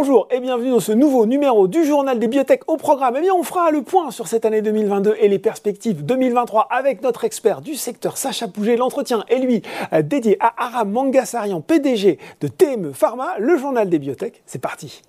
Bonjour et bienvenue dans ce nouveau numéro du journal des biotech au programme. Eh bien, on fera le point sur cette année 2022 et les perspectives 2023 avec notre expert du secteur Sacha Pouget. L'entretien est lui dédié à Aram Mangasarian, PDG de TME Pharma, le journal des biotech. C'est parti.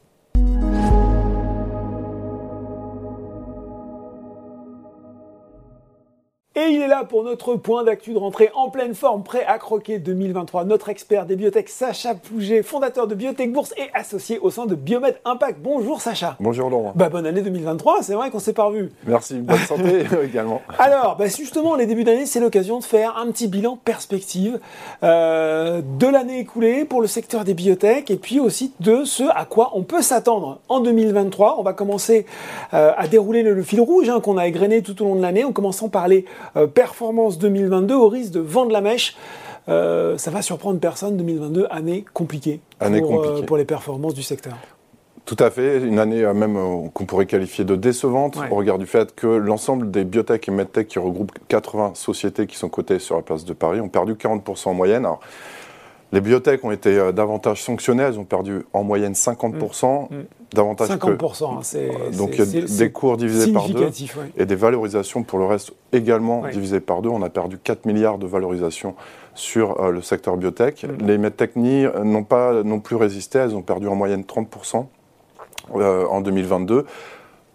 Et il est là pour notre point d'actu de rentrée en pleine forme, prêt à croquer 2023. Notre expert des biotech, Sacha Pouget, fondateur de Biotech Bourse et associé au sein de Biomed Impact. Bonjour Sacha. Bonjour Laurent. Bah, bonne année 2023, c'est vrai qu'on s'est pas revu. Merci, bonne santé également. Alors, bah, justement, les débuts d'année, c'est l'occasion de faire un petit bilan perspective euh, de l'année écoulée pour le secteur des biotech et puis aussi de ce à quoi on peut s'attendre en 2023. On va commencer euh, à dérouler le, fil rouge hein, qu'on a égrené tout au long de l'année en commençant par les euh, performance 2022 au risque de vendre la mèche. Euh, ça va surprendre personne, 2022, année compliquée, année pour, compliquée. Euh, pour les performances du secteur. Tout à fait, une année même qu'on pourrait qualifier de décevante Ouais. au regard du fait que l'ensemble des biotech et medtech qui regroupent 80 sociétés qui sont cotées sur la place de Paris ont perdu 40% en moyenne. Alors, les biotech ont été euh, davantage sanctionnées, elles ont perdu en moyenne 50%, Mm. davantage 50%, hein, c'est. Donc c'est- il y a c'est- des cours divisés par deux ouais. et des valorisations pour le reste également Ouais. divisées par deux. On a perdu 4 milliards de valorisation sur euh, le secteur biotech. Mm. Les medtech ni- euh, n'ont pas non plus résisté, elles ont perdu en moyenne 30% euh, en 2022.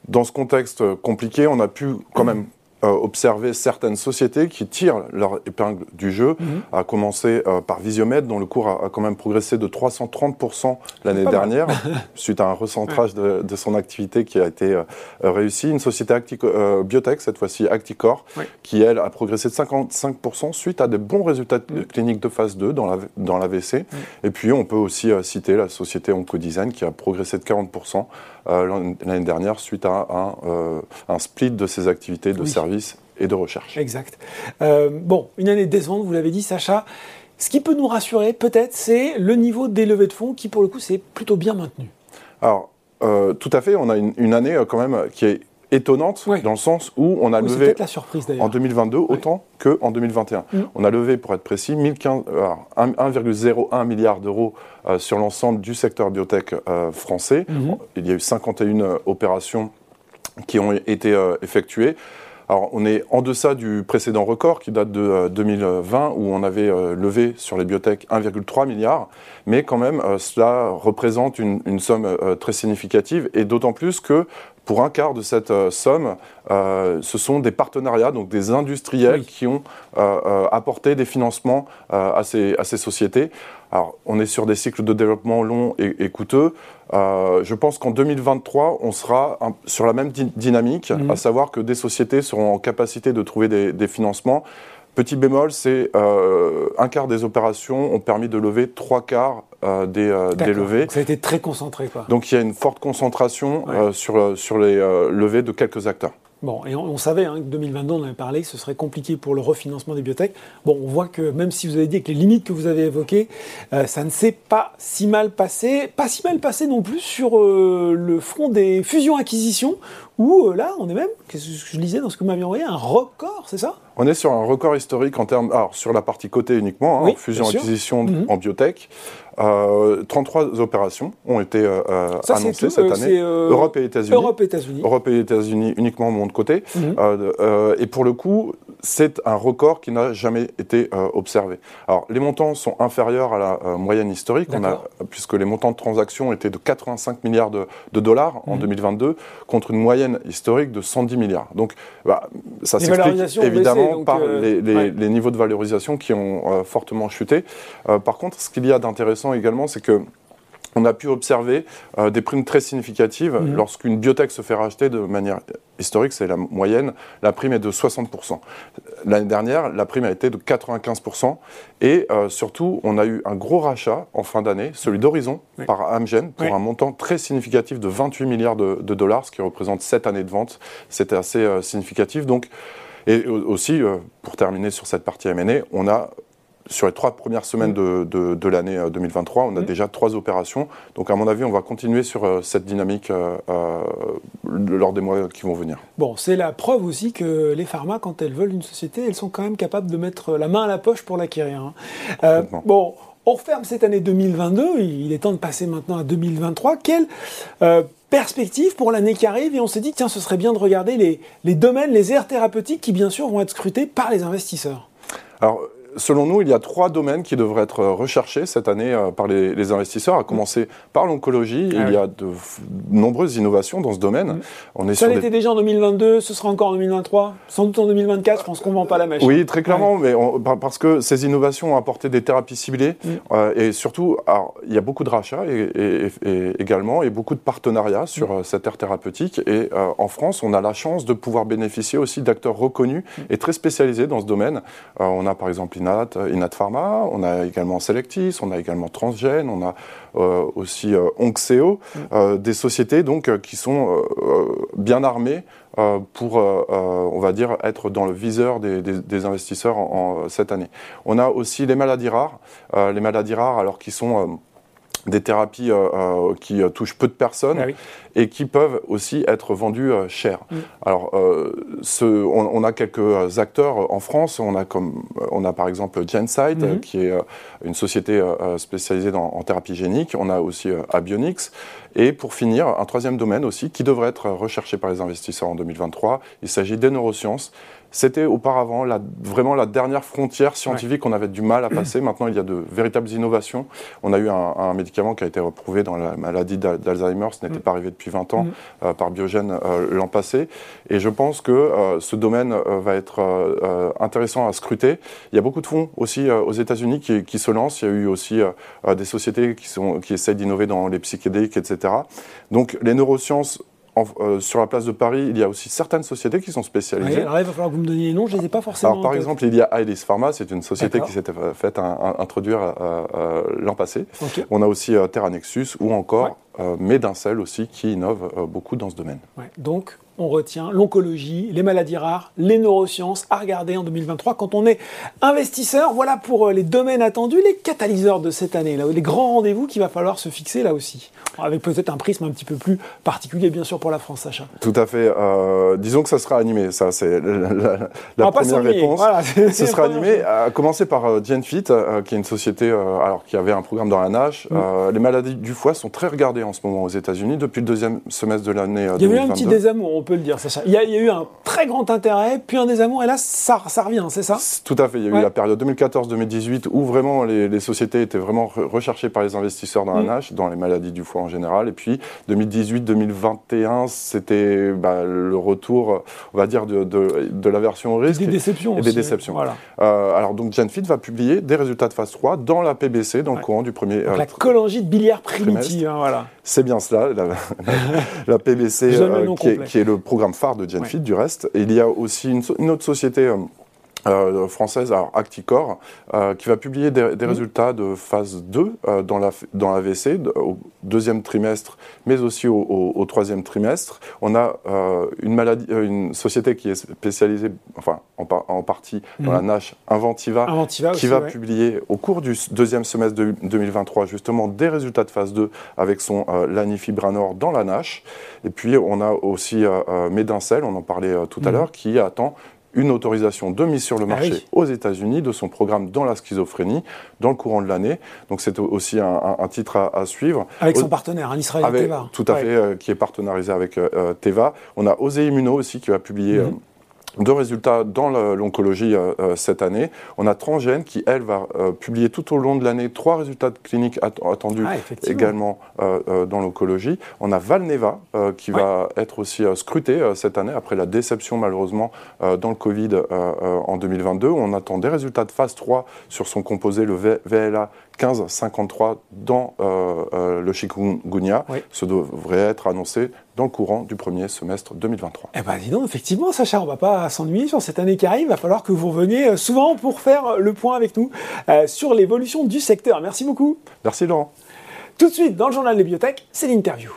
Dans ce contexte compliqué, on a pu quand même euh, observer certaines sociétés qui tirent leur épingle du jeu, Mhm. à commencer euh, par Visiomed, dont le cours a, quand même progressé de 330% l'année dernière, suite à un recentrage de, de son activité qui a été euh, réussi. Une société Actico- euh, biotech, cette fois-ci Acticor, qui, elle, a progressé de 55% suite à des bons résultats cliniques de phase 2 dans la- dans l'AVC. Et puis, on peut aussi euh, citer la société Oncodesign, qui a progressé de 40% euh, l'an- l'année dernière suite à un, euh, un split de ses activités de Oui. Services et de recherche. Exact. Euh, bon, une année décevante, vous l'avez dit, Sacha. Ce qui peut nous rassurer, peut-être, c'est le niveau des levées de fonds qui, pour le coup, s'est plutôt bien maintenu. Alors, euh, tout à fait, on a une, une année euh, quand même qui est étonnante dans le sens où on a Oui, levé la surprise en 2022 autant qu'en 2021. Mm. On a levé, pour être précis, 1015 alors, un- 1,01 milliard d'euros euh, sur l'ensemble du secteur biotech euh, français. Mhm. Il y a eu 51 euh, opérations qui ont été euh, effectuées. Alors, on est en deçà du précédent record qui date de euh, 2020 où on avait euh, levé sur les biotech 1,3 milliard, mais quand même euh, cela représente une, une somme euh, très significative et d'autant plus que pour un quart de cette euh, somme, euh, ce sont des partenariats, donc des industriels Oui. qui ont euh, apporté des financements à, ces, à ces sociétés. Alors, on est sur des cycles de développement longs et, et coûteux. Euh, je pense qu'en 2023, on sera un- sur la même dy- dynamique, Mhm. à savoir que des sociétés seront en capacité de trouver des, des financements. Petit bémol, c'est euh, un quart des opérations ont permis de lever trois quarts euh, des, euh, levées. Donc, ça a été très concentré, quoi. Donc il y a une forte concentration Ouais. euh, sur, euh, sur les euh, levées de quelques acteurs. Bon, et on, on savait hein, que 2022, on en avait parlé, ce serait compliqué pour le refinancement des biotech. Bon, on voit que même si vous avez dit que les limites que vous avez évoquées, euh, ça ne s'est pas si mal passé. Pas si mal passé non plus sur euh, le front des fusions-acquisitions, où euh, là, on est même, qu'est-ce que je lisais dans ce que vous m'aviez envoyé, un record, c'est ça? On est sur un record historique en termes, alors sur la partie côté uniquement, hein, Oui, en fusion-acquisition. Mhm. en biotech. Euh, 33 opérations ont été euh, euh, Ça, annoncées tout, cette année. Europe et États-Unis. Europe et États-Unis. Europe et États-Unis uniquement de mon côté. Mhm. Et pour le coup, c'est un record qui n'a jamais été observé. Alors, les montants sont inférieurs à la moyenne historique, on a, D'accord. puisque les montants de transactions étaient de 85 milliards de, de dollars en Mhm. 2022, contre une moyenne historique de 110 milliards. Donc, bah, ça s'explique évidemment baissé, par euh, les, les- ouais. les niveaux de valorisation qui ont euh, fortement chuté. Euh, par contre, ce qu'il y a d'intéressant également, c'est que on a pu observer euh, des primes très significatives Mhm. lorsqu'une biotech se fait racheter de manière historique, c'est la moyenne, la prime est de 60%. L'année dernière, la prime a été de 95%. Et euh, surtout, on a eu un gros rachat en fin d'année, celui d'Horizon, Oui. par Amgen, pour Oui. un montant très significatif de 28 milliards de, de dollars, ce qui représente 7 années de vente. C'était assez euh, significatif. Donc, et au- aussi, pour terminer sur cette partie M&A, on a sur les trois premières semaines de, de- de l'année euh, 2023, on a déjà trois opérations. Donc, à mon avis, on va continuer sur euh, cette dynamique euh, euh, lors des mois qui vont venir. Bon, c'est la preuve aussi que les pharma, quand elles veulent une société, elles sont quand même capables de mettre la main à la poche pour l'acquérir. hein. Euh, bon, On referme cette année 2022, il est temps de passer maintenant à 2023. Quelle euh, perspective pour l'année qui arrive? Et on s'est dit, tiens, ce serait bien de regarder les, les domaines, les aires thérapeutiques qui, bien sûr, vont être scrutés par les investisseurs. Alors, selon nous, il y a trois domaines qui devraient être recherchés cette année euh, par les, investisseurs, à commencer par l'oncologie. Ah il y a de nombreuses innovations dans ce domaine. Mm. On est Ça l'était déjà en 2022, ce sera encore en 2023, sans doute en 2024, je pense qu'on ne vend pas la mèche. Oui, très clairement, mais parce que ces innovations ont apporté des thérapies ciblées mm. euh, et surtout, il y a beaucoup de rachats et, également et beaucoup de partenariats sur mm. euh, cette aire thérapeutique. Et en France, on a la chance de pouvoir bénéficier aussi d'acteurs reconnus et très spécialisés dans ce domaine. on a par exemple Inat, Pharma, on a également Selectis, on a également Transgène, on a euh, aussi euh, Onxeo, mm. euh, des sociétés donc qui sont bien armées pour, on va dire, être dans le viseur des, investisseurs en, cette année. On a aussi les maladies rares, les maladies rares alors qui sont des thérapies euh, euh, qui euh, touchent peu de personnes ah et qui peuvent aussi être vendues cher. Mm. Alors, ce, on, a quelques acteurs en France. On a, comme, on a par exemple Genside, mm-hmm. qui est une société spécialisée dans, en thérapie génique. On a aussi Abionix. Et pour finir, un troisième domaine aussi qui devrait être recherché par les investisseurs en 2023. Il s'agit des neurosciences. C'était auparavant la, vraiment la dernière frontière scientifique qu'on avait du mal à passer. Maintenant, il y a de véritables innovations. On a eu un, médicament qui a été reprouvé dans la maladie d'Alzheimer, ce n'était mm. pas arrivé depuis 20 ans, mm. euh, par Biogène euh, l'an passé. Et je pense que euh, ce domaine va être intéressant à scruter. Il y a beaucoup de fonds aussi aux États-Unis qui, qui, se lancent. Il y a eu aussi des sociétés qui, sont, qui essayent d'innover dans les psychédéliques, etc. Donc les neurosciences euh, sur la place de Paris, il y a aussi certaines sociétés qui sont spécialisées. alors il va falloir que vous me donniez les noms, je ne les ai pas forcément. Alors, par exemple, il y a Ailis Pharma, c'est une société qui s'était faite introduire euh, euh, l'an passé. On a aussi Terra Nexus ou encore Medincel aussi qui innove beaucoup dans ce domaine. On retient l'oncologie, les maladies rares, les neurosciences à regarder en 2023 quand on est investisseur. Voilà pour les domaines attendus, les catalyseurs de cette année, là, les grands rendez-vous qu'il va falloir se fixer là aussi avec peut-être un prisme un petit peu plus particulier, bien sûr, pour la France, Sacha. Tout à fait. Euh, disons que ça sera animé, ça, c'est la, première réponse. Ce sera animé, à commencer par euh, GenFit, euh, qui est une société alors, qui avait un programme dans la. Mm. les maladies du foie sont très regardées en ce moment aux États-Unis depuis le deuxième semestre de l'année 2022. Il y a eu un petit désamour, peut le dire, Sacha. Il y a, il y a eu un très grand intérêt, puis un désamour, et là, ça, ça revient, c'est ça? Tout à fait. Il y a eu la période 2014-2018 où vraiment les, sociétés étaient vraiment recherchées par les investisseurs dans la mm. nage, dans les maladies du foie en général. Et puis 2018-2021, c'était bah, le retour, on va dire, de, de, la version risque. Des déceptions et, des déceptions. Voilà. Euh, alors donc Genfit va publier des résultats de phase 3 dans la PBC, dans le courant du premier. Donc, euh, la cholangite biliaire primitive, hein, voilà. C'est bien cela, la, PBC, euh, qui, est, qui, est, le programme phare de Genfit du reste. Et il y a aussi une, une autre société euh, française, alors Acticor, euh, qui va publier des, mmh. résultats de phase 2 euh, dans, la, dans l'AVC au deuxième trimestre, mais aussi au, troisième trimestre. On a une, maladie, une société qui est spécialisée, enfin en, partie dans la mmh. NASH, Inventiva, qui va publier au cours du deuxième semestre de 2023 justement des résultats de phase 2 avec son lanifibranor dans la NASH. Et puis on a aussi Medincel, on en parlait tout à mmh. l'heure, qui attend une autorisation de mise sur le ah marché aux États-Unis de son programme dans la schizophrénie dans le courant de l'année. Donc c'est aussi un, titre à, suivre. Avec son partenaire, un Israël Teva. Tout à fait, euh, qui est partenarisé avec euh, euh, Teva. On a Osé Immuno aussi qui va publier. Mhm deux résultats dans l'oncologie euh, euh, cette année. On a Transgène qui, elle, va euh, publier tout au long de l'année trois résultats cliniques attendus ah, également dans l'oncologie. On a Valneva qui va être aussi scruté cette année après la déception malheureusement dans le Covid en 2022. On attend des résultats de phase 3 sur son composé, le VLA 1553 dans euh, euh, le chikungunya. Ce devrait être annoncé dans le courant du premier semestre 2023. Eh bien, dis donc, effectivement, Sacha, on ne va pas s'ennuyer sur cette année qui arrive. Il va falloir que vous reveniez euh, souvent pour faire le point avec nous sur l'évolution du secteur. Merci beaucoup. Merci, Laurent. Tout de suite, dans le journal des bibliothèques, c'est l'interview.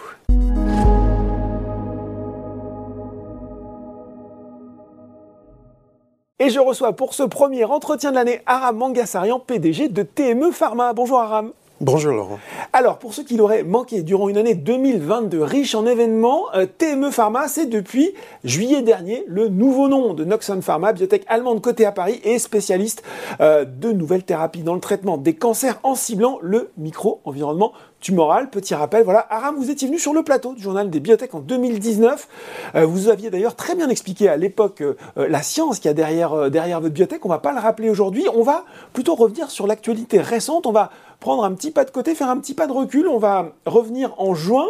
Et je reçois pour ce premier entretien de l'année Aram Mangasarian, PDG de TME Pharma. Bonjour Aram. Bonjour Laurent. Alors, pour ceux qui l'auraient manqué, durant une année 2022 riche en événements, euh, TME Pharma, c'est depuis juillet dernier le nouveau nom de Noxon Pharma, biotech allemande cotée à Paris et spécialiste euh, de nouvelles thérapies dans le traitement des cancers en ciblant le micro-environnement tumoral. Petit rappel, voilà, Aram, vous étiez venu sur le plateau du journal des biotech en 2019. Euh, vous aviez d'ailleurs très bien expliqué à l'époque la science qu'il y a derrière, votre biotech. On va pas le rappeler aujourd'hui. On va plutôt revenir sur l'actualité récente. On va prendre un petit pas de côté, faire un petit pas de recul. On va revenir en juin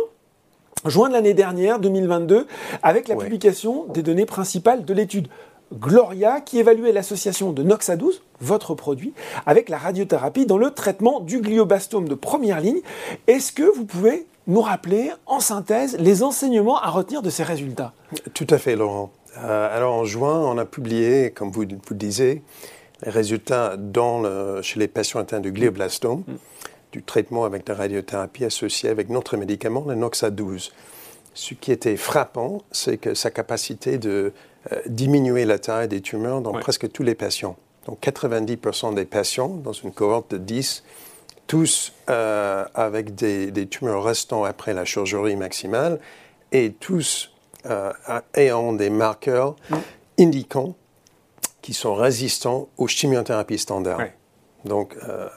juin de l'année dernière, 2022, avec la publication des données principales de l'étude Gloria qui évaluait l'association de Noxa12, votre produit, avec la radiothérapie dans le traitement du glioblastome de première ligne. Est-ce que vous pouvez nous rappeler en synthèse les enseignements à retenir de ces résultats? Tout à fait, Laurent. Euh, alors en juin, on a publié, comme vous, vous le disiez, les résultats dans chez les patients atteints de glioblastome, mm. du traitement avec la radiothérapie associée avec notre médicament, le Noxa 12. Ce qui était frappant, c'est que sa capacité de euh, diminuer la taille des tumeurs dans presque tous les patients. Donc 90% des patients dans une cohorte de 10, tous euh, avec des, tumeurs restant après la chirurgie maximale et tous euh, ayant des marqueurs mm. indiquant qui sont résistants aux chimiothérapies standards. Donc euh,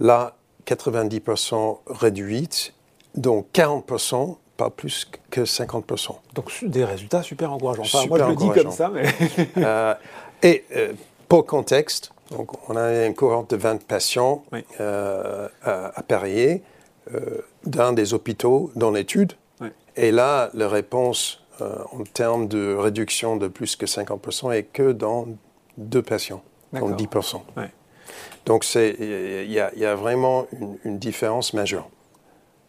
là, 90% réduite, donc 40%, pas plus que 50%. Donc des résultats super encourageants. moi, je le dis comme ça, mais... Euh, et euh, pour contexte, donc on a une cohorte de 20 patients à, à dans des hôpitaux dans l'étude. Et là, la réponse en termes de réduction de plus que 50% est que dans deux patients, donc 10%. Donc il y, a vraiment une, différence majeure.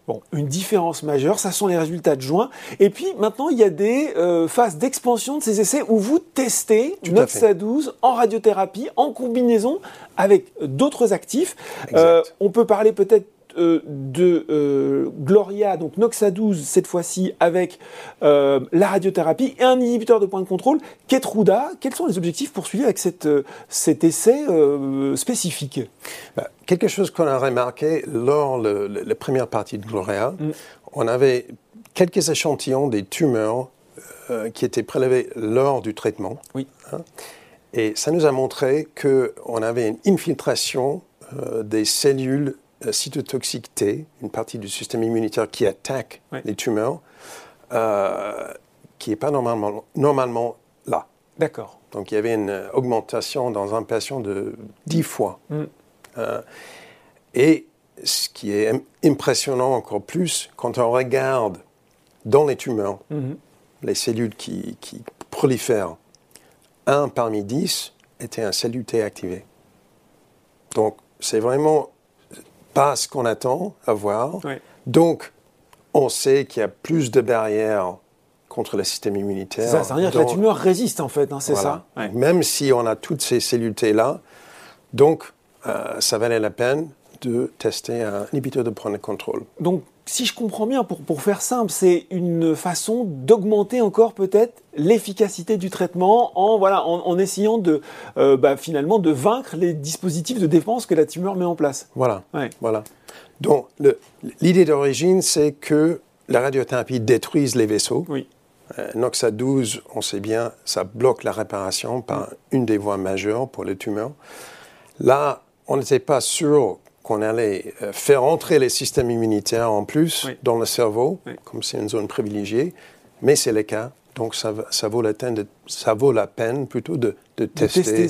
Bon, une différence majeure, ça sont les résultats de juin. Et puis maintenant, il y a des euh, phases d'expansion de ces essais où vous testez Noxa 12 en radiothérapie, en combinaison avec d'autres actifs. Euh, on peut parler peut-être euh, de euh, Gloria, donc Noxa 12 cette fois-ci avec euh, la radiothérapie et un inhibiteur de point de contrôle, Ketruda. Quels sont les objectifs poursuivis avec cette, cet essai spécifique? Bah, Quelque chose qu'on a remarqué lors de la première partie de Gloria, mm. on avait quelques échantillons des tumeurs qui étaient prélevés lors du traitement. Oui. Hein. et ça nous a montré qu'on avait une infiltration des cellules euh, cytotoxicité, une partie du système immunitaire qui attaque les tumeurs, euh, qui n'est pas normalement, normalement là. D'accord. Donc il y avait une augmentation dans un patient de 10 fois. Mm. Euh, et ce qui est impressionnant encore plus, quand on regarde dans les tumeurs, mm-hmm. les cellules qui, qui, prolifèrent, un parmi 10 était un cellule T activé. Donc c'est vraiment pas ce qu'on attend à voir. Donc, on sait qu'il y a plus de barrières contre le système immunitaire. Ça, ça veut dire que la tumeur résiste en fait, hein, c'est ça? Même si on a toutes ces cellules là, donc euh, ça valait la peine de tester un inhibiteur de point de contrôle. Donc si je comprends bien, pour, pour faire simple, c'est une façon d'augmenter encore peut-être l'efficacité du traitement en, voilà, en, essayant de, euh, bah, finalement de vaincre les dispositifs de défense que la tumeur met en place. Voilà. voilà. Donc l'idée d'origine, c'est que la radiothérapie détruise les vaisseaux. Oui. Euh, Noxa 12, on sait bien, ça bloque la réparation par une des voies majeures pour les tumeurs. Là, on n'était pas sûr qu'on allait euh, faire entrer les systèmes immunitaires en plus dans le cerveau, comme c'est une zone privilégiée, mais c'est le cas. Donc ça, ça, vaut, la peine de, ça vaut la peine plutôt de, de tester,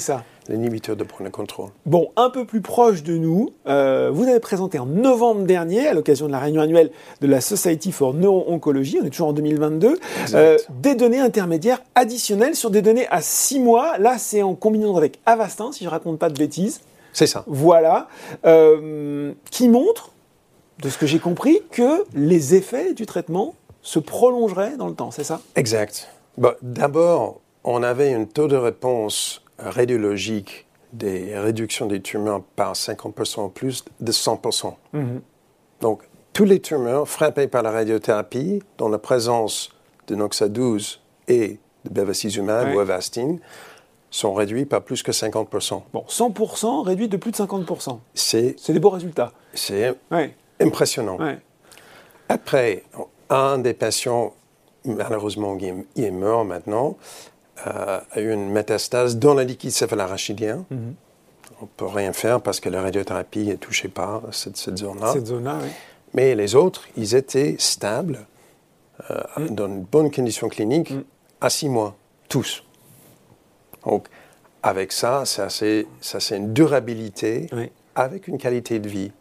l'inhibiteur de point de contrôle. Bon, un peu plus proche de nous, euh, vous avez présenté en novembre dernier, à l'occasion de la réunion annuelle de la Society for Neuro-Oncology, on est toujours en 2022, euh, des données intermédiaires additionnelles sur des données à 6 mois. Là, c'est en combinaison avec Avastin, si je ne raconte pas de bêtises. C'est ça. Voilà. Euh, qui montre, de ce que j'ai compris, que les effets du traitement se prolongeraient dans le temps, c'est ça? Exact. D'abord, on avait un taux de réponse radiologique des réductions des tumeurs par 50% en plus de 100%. Mhm. Donc, tous les tumeurs frappées par la radiothérapie, dans la présence de Noxa 12 et de bevacizumab ou Avastin, sont réduits par plus que 50%. Bon, 100% réduit de plus de 50%. C'est C'est des beaux résultats. c'est Ouais, impressionnant. ouais. Après, un des patients, malheureusement, il est- mort maintenant, euh, a eu une métastase dans le liquide céphalarachidien. Mhm. On ne peut rien faire parce que la radiothérapie ne touchait pas cette, cette zone-là. Cette zone-là, oui. Mais les autres, ils étaient stables, euh, Mm. dans une bonne condition clinique, à six mois, tous. Donc, avec ça, ça c'est ça, c'est une durabilité Oui. avec une qualité de vie,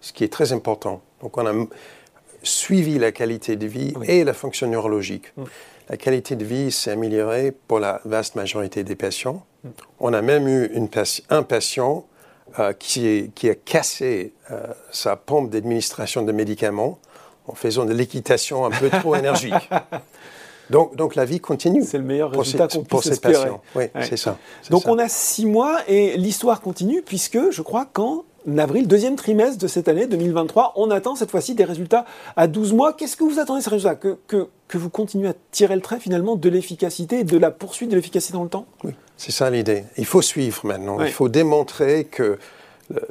ce qui est très important. Donc, on a suivi la qualité de vie Oui. et la fonction neurologique. La qualité de vie s'est améliorée pour la vaste majorité des patients. On a même eu une un patient euh, qui a cassé euh, sa pompe d'administration de médicaments en faisant de l'équitation un peu trop énergique. Donc, donc la vie continue. C'est le meilleur résultat qu'on puisse espérer. patients. Oui, Ouais. c'est ça. Donc ça. on a six mois et l'histoire continue puisque je crois qu'en avril, deuxième trimestre de cette année 2023, on attend cette fois-ci des résultats à 12 mois. Qu'est-ce que vous attendez de ces résultats? Que, que, que vous continuez à tirer le trait finalement de l'efficacité et de la poursuite de l'efficacité dans le temps? Oui, c'est ça l'idée. Il faut suivre maintenant. Oui. Il faut démontrer que le-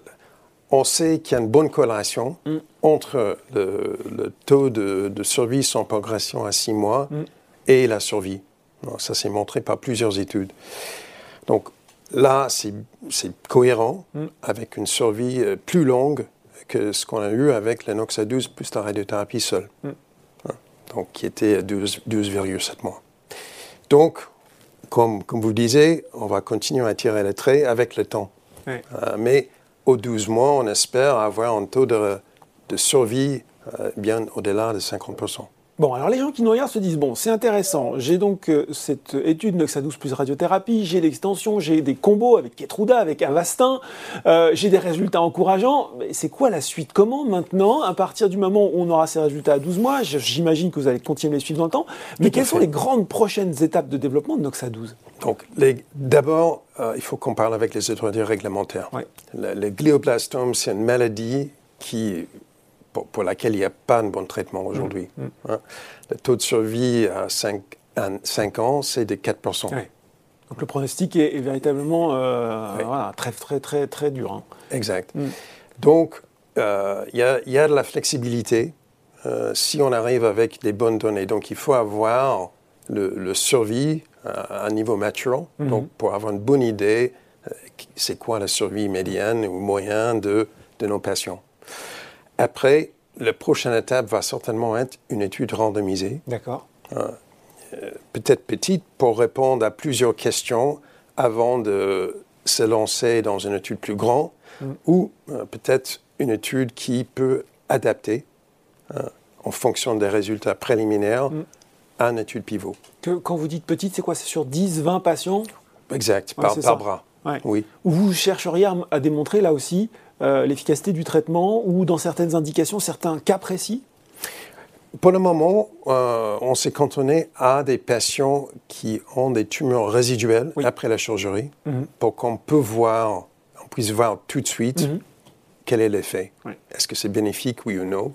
on sait qu'il y a une bonne corrélation Mm. entre le, le taux de, de survie sans progression à six mois Mm. Et la survie. Ça s'est montré par plusieurs études. Donc là, c'est cohérent Mm. avec une survie euh, plus longue que ce qu'on a eu avec l'anoxa 12 plus la radiothérapie seule. Mm. Hein. Donc qui était à 12 12,7 mois. Donc, comme, comme vous disiez, on va continuer à tirer les traits avec le temps. Euh, mais aux 12 mois, on espère avoir un taux de, de survie euh, bien au-delà de 50%. Bon, alors les gens qui nous regardent se disent, bon, c'est intéressant, j'ai donc euh, cette étude Noxa 12 plus radiothérapie, j'ai l'extension, j'ai des combos avec Ketruda, avec Avastin, euh, j'ai des résultats encourageants, mais c'est quoi la suite? Comment maintenant, à partir du moment où on aura ces résultats à 12 mois, j'imagine que vous allez continuer à les suivre dans le temps, mais quelles sont les grandes prochaines étapes de développement de Noxa 12 Donc, d'abord, euh, il faut qu'on parle avec les autorités réglementaires. Ouais. Le, le glioblastome, c'est une maladie qui, pour, pour laquelle il n'y a pas de bon traitement aujourd'hui. Hein. Le taux de survie à 5, à 5 ans, c'est de 4%. Ouais. Donc le pronostic est, est véritablement euh, voilà, très, très, très, très dur. hein. Exact. Mm. Donc, euh, il y, a, il y a de la flexibilité euh, si on arrive avec des bonnes données. Donc, il faut avoir le, le survie à un niveau mature, Mhm. donc pour avoir une bonne idée, c'est quoi la survie médiane ou moyenne de, de nos patients. Après, la prochaine étape va certainement être une étude randomisée D'accord. peut-être petite pour répondre à plusieurs questions avant de se lancer dans une étude plus grande Mm. ou euh, peut-être une étude qui peut adapter euh, en fonction des résultats préliminaires Mm. à une étude pivot. Que, quand vous dites petite, c'est quoi? C'est sur 10, 20 patients? Exact, Ouais, par, par bras. Ouais. Oui. vous chercheriez à, démontrer là aussi euh, l'efficacité du traitement ou dans certaines indications, certains cas précis? Pour le moment, euh, on s'est cantonné à des patients qui ont des tumeurs résiduelles Oui. après la chirurgie Mhm. pour qu'on peut voir, on puisse voir tout de suite Mhm. quel est l'effet. Est-ce que c'est bénéfique, oui ou non?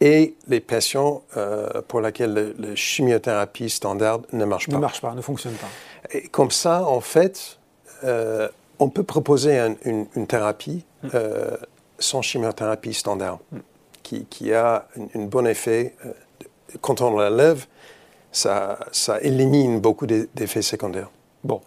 Et les patients euh, pour lesquels le, le chimiothérapie standard ne marche Ne pas. marche pas, ne fonctionne pas. Et comme ça, en fait, euh, on peut proposer un- une, une thérapie Mm. euh, sans chimiothérapie standard, qui, qui a un, bon effet. euh, quand on la lève, ça, ça élimine beaucoup d'e- d'effets secondaires. Bon.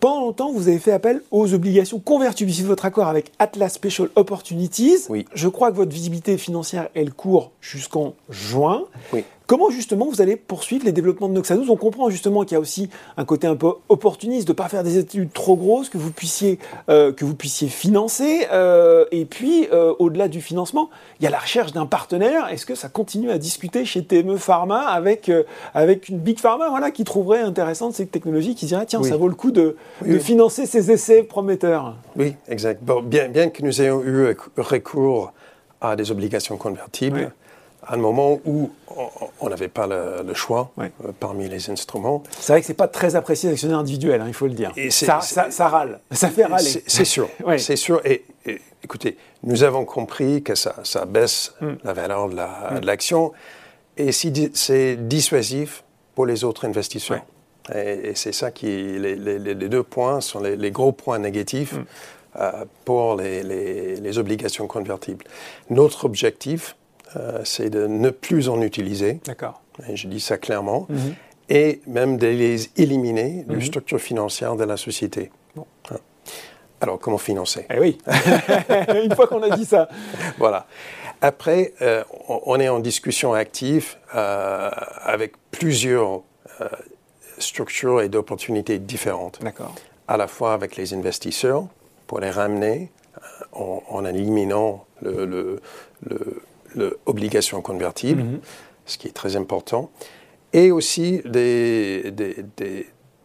Pendant longtemps, vous avez fait appel aux obligations convertibles de votre accord avec Atlas Special Opportunities. Oui. Je crois que votre visibilité financière, elle court jusqu'en juin. Oui. Comment justement vous allez poursuivre les développements de Noxa 12 On comprend justement qu'il y a aussi un côté un peu opportuniste de ne pas faire des études trop grosses que vous puissiez, euh, que vous puissiez financer. euh, et puis, euh, au-delà du financement, il y a la recherche d'un partenaire. Est-ce que ça continue à discuter chez TME Pharma avec, avec une Big Pharma voilà, qui trouverait intéressante cette technologie, qui dirait tiens, Oui. ça vaut le coup de, Oui, de oui. financer ces essais prometteurs? Oui, exact. Bon, bien, bien que nous ayons eu recours à des obligations convertibles, Oui. À un moment où on- n'avait pas le, le choix euh, parmi les instruments, C'est vrai que c'est pas très apprécié d'actionnaire individuel, hein, il faut le dire. Et Ça, c'est- ça, ça râle, ça fait râler. C'est sûr, Ouais. c'est sûr. Et, et écoutez, nous avons compris que ça, ça baisse Mm. la valeur de la- de l'action et si c'est dissuasif pour les autres investisseurs. Et, c'est ça qui, les, les, deux points sont les, gros points négatifs mm. euh, pour les, obligations convertibles. Notre objectif, c'est de ne plus en utiliser. D'accord. je dis ça clairement. Mm-hmm. Et même de les éliminer de la mm-hmm. structure financière de la société. Hein. Alors, comment financer? Eh oui, une fois qu'on a dit ça. voilà. Après, euh, on est en discussion active avec plusieurs structures et d'opportunités différentes. D'accord. À la fois avec les investisseurs pour les ramener euh, en, éliminant l'obligation convertible, mhm. ce qui est très important, et aussi des,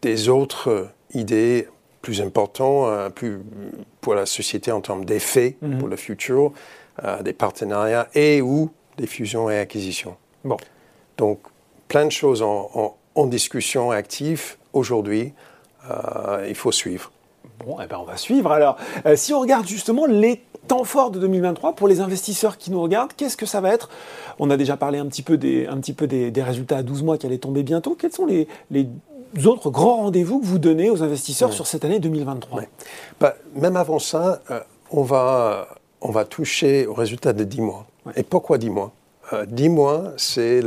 des, autres idées plus importantes euh, plus pour la société en termes d'effets mhm. pour le futur, euh, des partenariats et ou des fusions et acquisitions. Bon. Donc, plein de choses en, en discussion active aujourd'hui. Euh, il faut suivre. Bon, eh ben on va suivre. Alors, euh, si on regarde justement les temps forts de 2023 pour les investisseurs qui nous regardent, qu'est-ce que ça va être? On a déjà parlé un petit peu, des, un petit peu des, résultats à 12 mois qui allaient tomber bientôt. Quels sont les, les autres grands rendez-vous que vous donnez aux investisseurs sur cette année 2023 bah, Même avant ça, euh, on, va, on va toucher aux résultats de 10 mois. Et pourquoi 10 mois? 10 euh, mois, c'est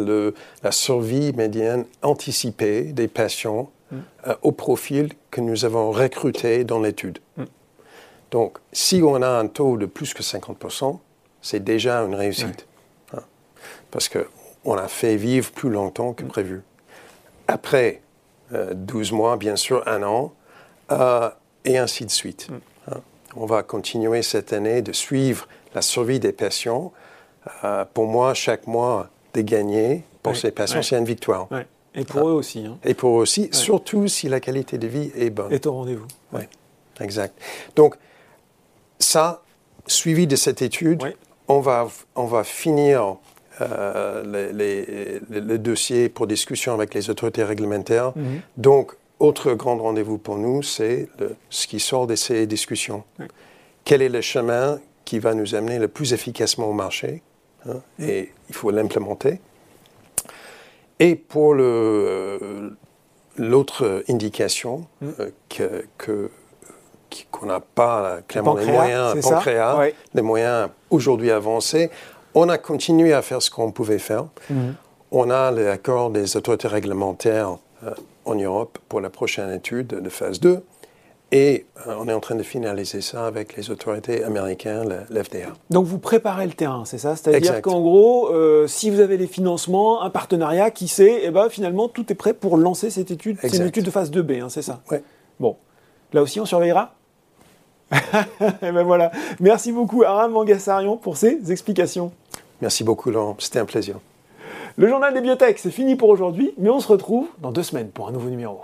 la survie médiane anticipée des patients mm. euh, au profil que nous avons recruté dans l'étude. Mm. Donc, si on a un taux de plus que 50%, c'est déjà une réussite. Hein. parce qu'on a fait vivre plus longtemps que mm. prévu. Après 12 euh, mois, bien sûr, un an, et ainsi de suite. Hein. On va continuer cette année de suivre la survie des patients euh, pour moi, chaque mois de gagner pour ces patients, c'est une victoire. Et pour eux aussi. Hein. Et pour eux aussi, surtout si la qualité de vie est bonne. Est au rendez-vous. Oui, exact. Donc, ça, suivi de cette étude, on, va, on va finir euh, les, le dossier pour discussion avec les autorités réglementaires. Mhm. Donc, autre grand rendez-vous pour nous, c'est ce qui sort de ces discussions. Quel est le chemin qui va nous amener le plus efficacement au marché Hein, et il faut l'implémenter. Et pour euh, l'autre indication hmm. euh, que, qu'on n'a pas clairement les moyens, pancréas, les moyens aujourd'hui avancés, on a continué à faire ce qu'on pouvait faire. Hmm. On a l'accord des autorités réglementaires euh, en Europe pour la prochaine étude de phase 2. Et euh, on est en train de finaliser ça avec les autorités américaines, l'FDA. Donc vous préparez le terrain, c'est ça? C'est-à-dire qu'en gros, euh, si vous avez les financements, un partenariat, qui sait, eh ben, finalement tout est prêt pour lancer cette étude. C'est une étude de phase 2B, hein, c'est ça? Oui. Bon, là aussi on surveillera? Et eh ben voilà. Merci beaucoup Aram Mangassarion pour ces explications. Merci beaucoup Laurent, c'était un plaisir. Le journal des biotech, c'est fini pour aujourd'hui, mais on se retrouve dans deux semaines pour un nouveau numéro.